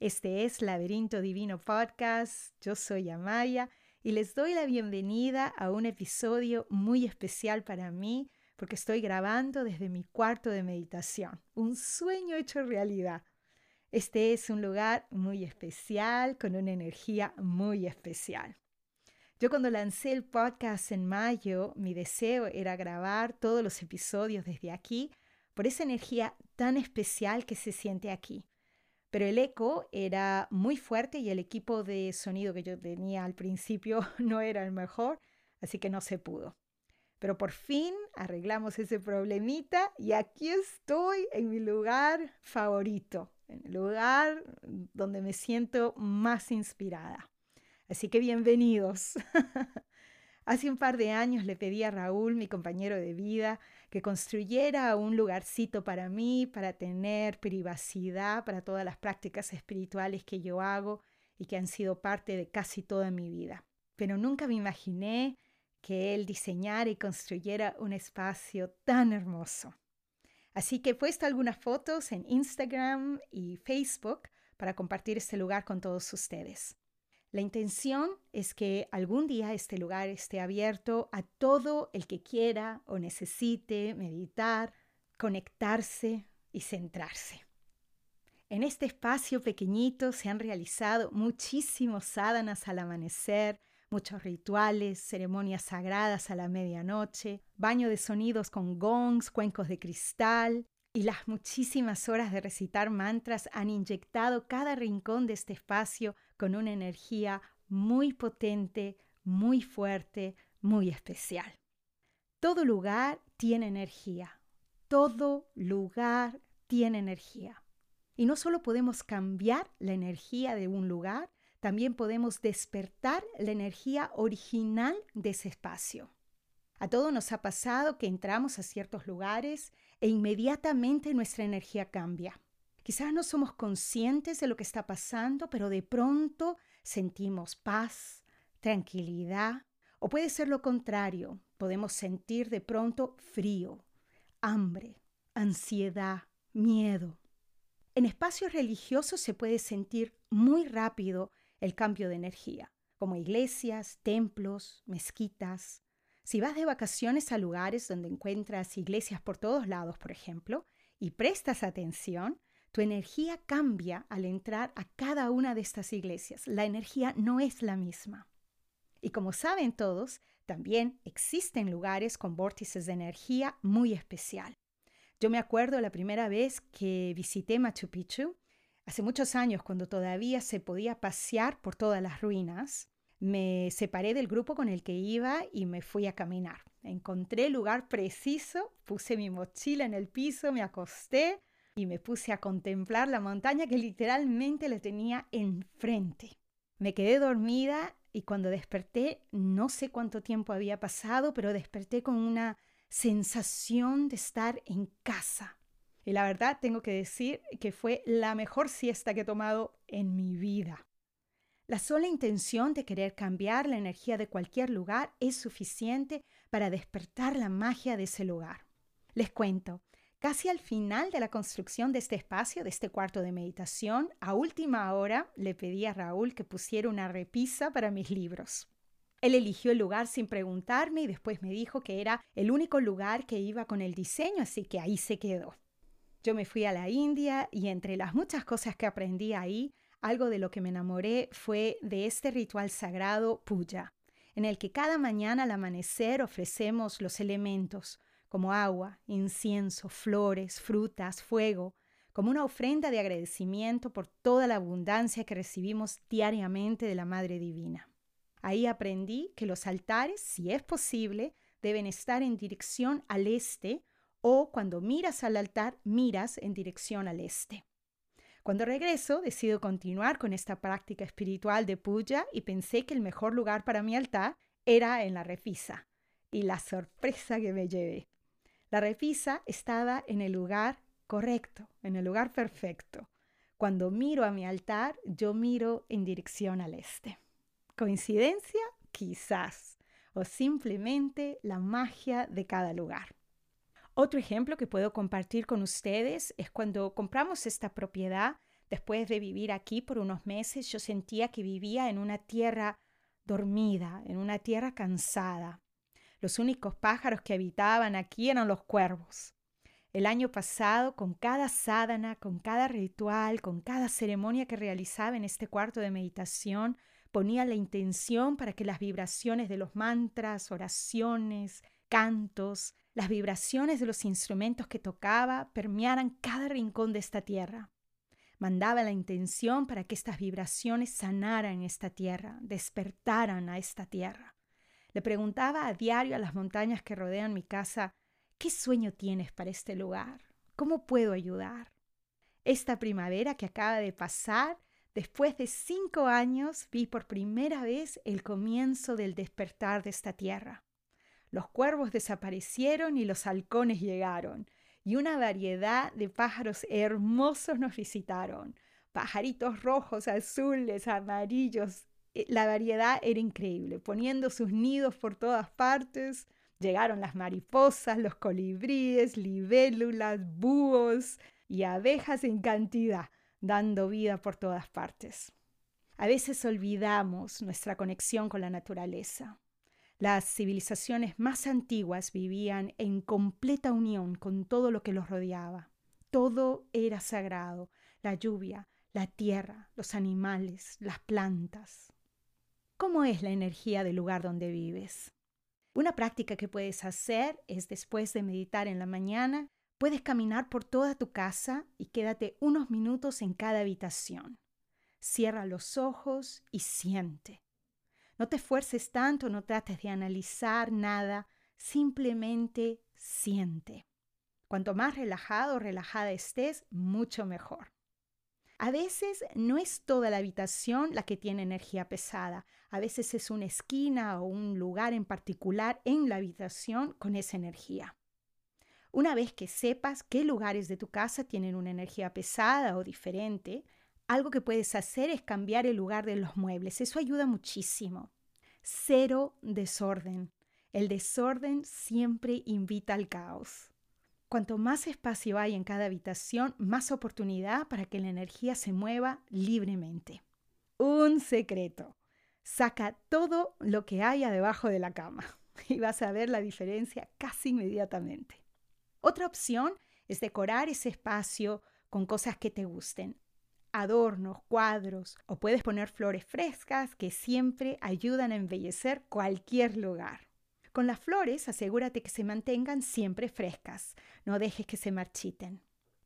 Este es Laberinto Divino Podcast. Yo soy Amaya y les doy la bienvenida a un episodio muy especial para mí porque estoy grabando desde mi cuarto de meditación, un sueño hecho realidad. Este es un lugar muy especial, con una energía muy especial. Yo cuando lancé el podcast en mayo, mi deseo era grabar todos los episodios desde aquí por esa energía tan especial que se siente aquí pero el eco era muy fuerte y el equipo de sonido que yo tenía al principio no era el mejor, así que no se pudo. Pero por fin arreglamos ese problemita y aquí estoy en mi lugar favorito, en el lugar donde me siento más inspirada. Así que bienvenidos. Hace un par de años le pedí a Raúl, mi compañero de vida, que construyera un lugarcito para mí, para tener privacidad para todas las prácticas espirituales que yo hago y que han sido parte de casi toda mi vida. Pero nunca me imaginé que él diseñara y construyera un espacio tan hermoso. Así que he puesto algunas fotos en Instagram y Facebook para compartir este lugar con todos ustedes. La intención es que algún día este lugar esté abierto a todo el que quiera o necesite meditar, conectarse y centrarse. En este espacio pequeñito se han realizado muchísimos sádanas al amanecer, muchos rituales, ceremonias sagradas a la medianoche, baño de sonidos con gongs, cuencos de cristal, y las muchísimas horas de recitar mantras han inyectado cada rincón de este espacio con una energía muy potente, muy fuerte, muy especial. Todo lugar tiene energía. Todo lugar tiene energía. Y no solo podemos cambiar la energía de un lugar, también podemos despertar la energía original de ese espacio. A todos nos ha pasado que entramos a ciertos lugares e inmediatamente nuestra energía cambia. Quizás no somos conscientes de lo que está pasando, pero de pronto sentimos paz, tranquilidad, o puede ser lo contrario, podemos sentir de pronto frío, hambre, ansiedad, miedo. En espacios religiosos se puede sentir muy rápido el cambio de energía, como iglesias, templos, mezquitas, si vas de vacaciones a lugares donde encuentras iglesias por todos lados, por ejemplo, y prestas atención, tu energía cambia al entrar a cada una de estas iglesias. La energía no es la misma. Y como saben todos, también existen lugares con vórtices de energía muy especial. Yo me acuerdo la primera vez que visité Machu Picchu, hace muchos años cuando todavía se podía pasear por todas las ruinas, me separé del grupo con el que iba y me fui a caminar. Encontré el lugar preciso, puse mi mochila en el piso, me acosté y me puse a contemplar la montaña que literalmente la tenía enfrente. Me quedé dormida y cuando desperté, no sé cuánto tiempo había pasado, pero desperté con una sensación de estar en casa. Y la verdad tengo que decir que fue la mejor siesta que he tomado en mi vida. La sola intención de querer cambiar la energía de cualquier lugar es suficiente para despertar la magia de ese lugar. Les cuento, casi al final de la construcción de este espacio, de este cuarto de meditación, a última hora le pedí a Raúl que pusiera una repisa para mis libros. Él eligió el lugar sin preguntarme y después me dijo que era el único lugar que iba con el diseño, así que ahí se quedó. Yo me fui a la India y entre las muchas cosas que aprendí ahí, algo de lo que me enamoré fue de este ritual sagrado puya, en el que cada mañana al amanecer ofrecemos los elementos, como agua, incienso, flores, frutas, fuego, como una ofrenda de agradecimiento por toda la abundancia que recibimos diariamente de la Madre Divina. Ahí aprendí que los altares, si es posible, deben estar en dirección al este o cuando miras al altar, miras en dirección al este. Cuando regreso, decido continuar con esta práctica espiritual de puya y pensé que el mejor lugar para mi altar era en la repisa. Y la sorpresa que me llevé. La repisa estaba en el lugar correcto, en el lugar perfecto. Cuando miro a mi altar, yo miro en dirección al este. ¿Coincidencia? Quizás. O simplemente la magia de cada lugar. Otro ejemplo que puedo compartir con ustedes es cuando compramos esta propiedad, después de vivir aquí por unos meses, yo sentía que vivía en una tierra dormida, en una tierra cansada. Los únicos pájaros que habitaban aquí eran los cuervos. El año pasado, con cada sádana, con cada ritual, con cada ceremonia que realizaba en este cuarto de meditación, ponía la intención para que las vibraciones de los mantras, oraciones, cantos, las vibraciones de los instrumentos que tocaba permearan cada rincón de esta tierra. Mandaba la intención para que estas vibraciones sanaran esta tierra, despertaran a esta tierra. Le preguntaba a diario a las montañas que rodean mi casa ¿Qué sueño tienes para este lugar? ¿Cómo puedo ayudar? Esta primavera que acaba de pasar, después de cinco años, vi por primera vez el comienzo del despertar de esta tierra. Los cuervos desaparecieron y los halcones llegaron, y una variedad de pájaros hermosos nos visitaron. Pajaritos rojos, azules, amarillos. Eh, la variedad era increíble, poniendo sus nidos por todas partes, Llegaron las mariposas, los colibríes, libélulas, búhos y abejas en cantidad, dando vida por todas partes. A veces olvidamos nuestra conexión con la naturaleza. Las civilizaciones más antiguas vivían en completa unión con todo lo que los rodeaba. Todo era sagrado, la lluvia, la tierra, los animales, las plantas. ¿Cómo es la energía del lugar donde vives? Una práctica que puedes hacer es después de meditar en la mañana, puedes caminar por toda tu casa y quédate unos minutos en cada habitación. Cierra los ojos y siente. No te esfuerces tanto, no trates de analizar nada, simplemente siente. Cuanto más relajado o relajada estés, mucho mejor. A veces no es toda la habitación la que tiene energía pesada, a veces es una esquina o un lugar en particular en la habitación con esa energía. Una vez que sepas qué lugares de tu casa tienen una energía pesada o diferente, algo que puedes hacer es cambiar el lugar de los muebles. Eso ayuda muchísimo. Cero desorden. El desorden siempre invita al caos. Cuanto más espacio hay en cada habitación, más oportunidad para que la energía se mueva libremente. Un secreto. Saca todo lo que haya debajo de la cama y vas a ver la diferencia casi inmediatamente. Otra opción es decorar ese espacio con cosas que te gusten. Adornos, cuadros o puedes poner flores frescas que siempre ayudan a embellecer cualquier lugar. Con las flores asegúrate que se mantengan siempre frescas, no dejes que se marchiten.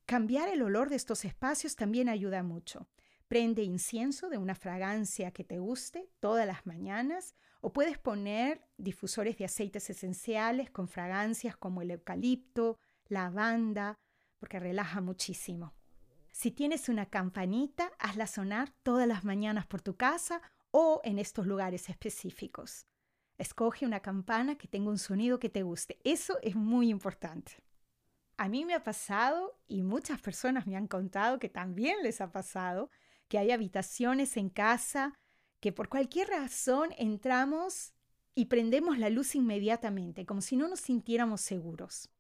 Cambiar el olor de estos espacios también ayuda mucho. Prende incienso de una fragancia que te guste todas las mañanas o puedes poner difusores de aceites esenciales con fragancias como el eucalipto, lavanda, porque relaja muchísimo. Si tienes una campanita, hazla sonar todas las mañanas por tu casa o en estos lugares específicos. Escoge una campana que tenga un sonido que te guste. Eso es muy importante. A mí me ha pasado y muchas personas me han contado que también les ha pasado que hay habitaciones en casa que por cualquier razón entramos y prendemos la luz inmediatamente, como si no nos sintiéramos seguros.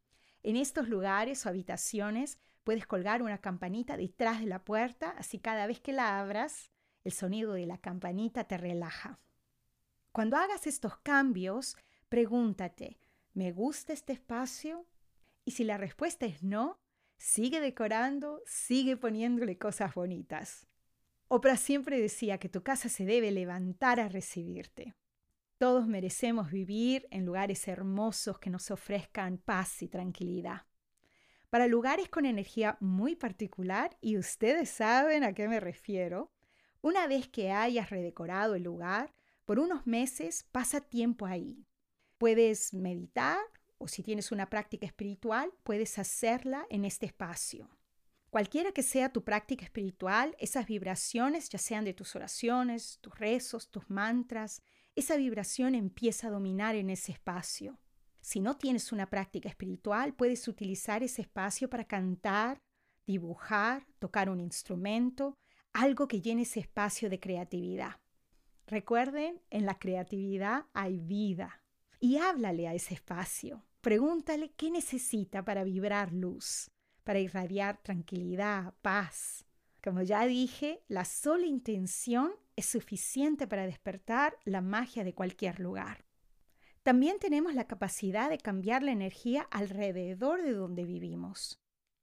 En estos lugares o habitaciones puedes colgar una campanita detrás de la puerta, así cada vez que la abras, el sonido de la campanita te relaja. Cuando hagas estos cambios, pregúntate, ¿me gusta este espacio? Y si la respuesta es no, sigue decorando, sigue poniéndole cosas bonitas. Oprah siempre decía que tu casa se debe levantar a recibirte. Todos merecemos vivir en lugares hermosos que nos ofrezcan paz y tranquilidad. Para lugares con energía muy particular, y ustedes saben a qué me refiero, una vez que hayas redecorado el lugar, por unos meses pasa tiempo ahí. Puedes meditar o si tienes una práctica espiritual, puedes hacerla en este espacio. Cualquiera que sea tu práctica espiritual, esas vibraciones, ya sean de tus oraciones, tus rezos, tus mantras, esa vibración empieza a dominar en ese espacio. Si no tienes una práctica espiritual, puedes utilizar ese espacio para cantar, dibujar, tocar un instrumento, algo que llene ese espacio de creatividad. Recuerden, en la creatividad hay vida. Y háblale a ese espacio. Pregúntale qué necesita para vibrar luz, para irradiar tranquilidad, paz. Como ya dije, la sola intención es suficiente para despertar la magia de cualquier lugar. También tenemos la capacidad de cambiar la energía alrededor de donde vivimos.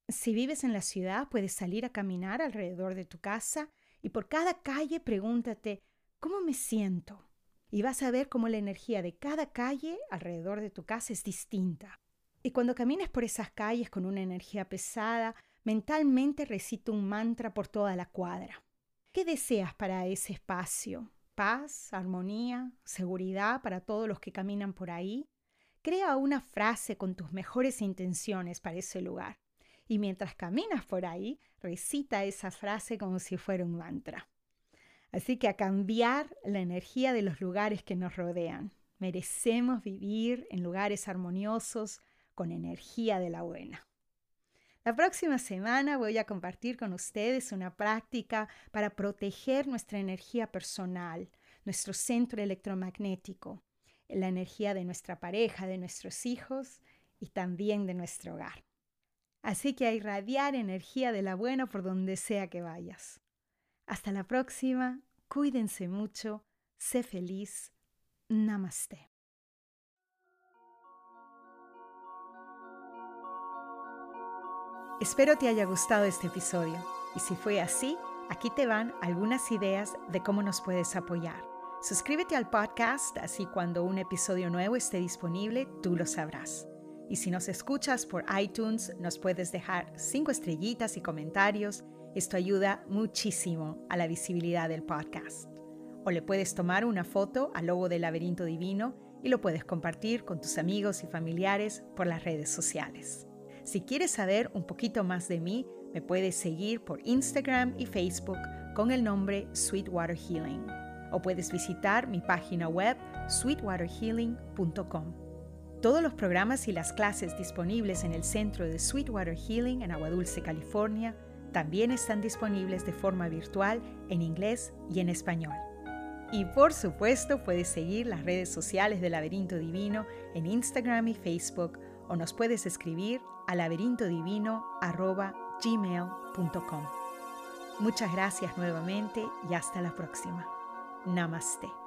Si vives en la ciudad, puedes salir a caminar alrededor de tu casa y por cada calle pregúntate, ¿cómo me siento? Y vas a ver cómo la energía de cada calle alrededor de tu casa es distinta. Y cuando camines por esas calles con una energía pesada, mentalmente recita un mantra por toda la cuadra. ¿Qué deseas para ese espacio? paz, armonía, seguridad para todos los que caminan por ahí. Crea una frase con tus mejores intenciones para ese lugar. Y mientras caminas por ahí, recita esa frase como si fuera un mantra. Así que a cambiar la energía de los lugares que nos rodean. Merecemos vivir en lugares armoniosos con energía de la buena. La próxima semana voy a compartir con ustedes una práctica para proteger nuestra energía personal, nuestro centro electromagnético, la energía de nuestra pareja, de nuestros hijos y también de nuestro hogar. Así que a irradiar energía de la buena por donde sea que vayas. Hasta la próxima, cuídense mucho, sé feliz, namaste. Espero te haya gustado este episodio y si fue así, aquí te van algunas ideas de cómo nos puedes apoyar. Suscríbete al podcast así cuando un episodio nuevo esté disponible tú lo sabrás. Y si nos escuchas por iTunes, nos puedes dejar cinco estrellitas y comentarios. Esto ayuda muchísimo a la visibilidad del podcast. O le puedes tomar una foto al logo del laberinto divino y lo puedes compartir con tus amigos y familiares por las redes sociales. Si quieres saber un poquito más de mí, me puedes seguir por Instagram y Facebook con el nombre Sweetwater Healing. O puedes visitar mi página web sweetwaterhealing.com. Todos los programas y las clases disponibles en el centro de Sweetwater Healing en Agua Dulce, California, también están disponibles de forma virtual en inglés y en español. Y por supuesto puedes seguir las redes sociales de Laberinto Divino en Instagram y Facebook o nos puedes escribir a laberintodivino.gmail.com. Muchas gracias nuevamente y hasta la próxima. Namaste.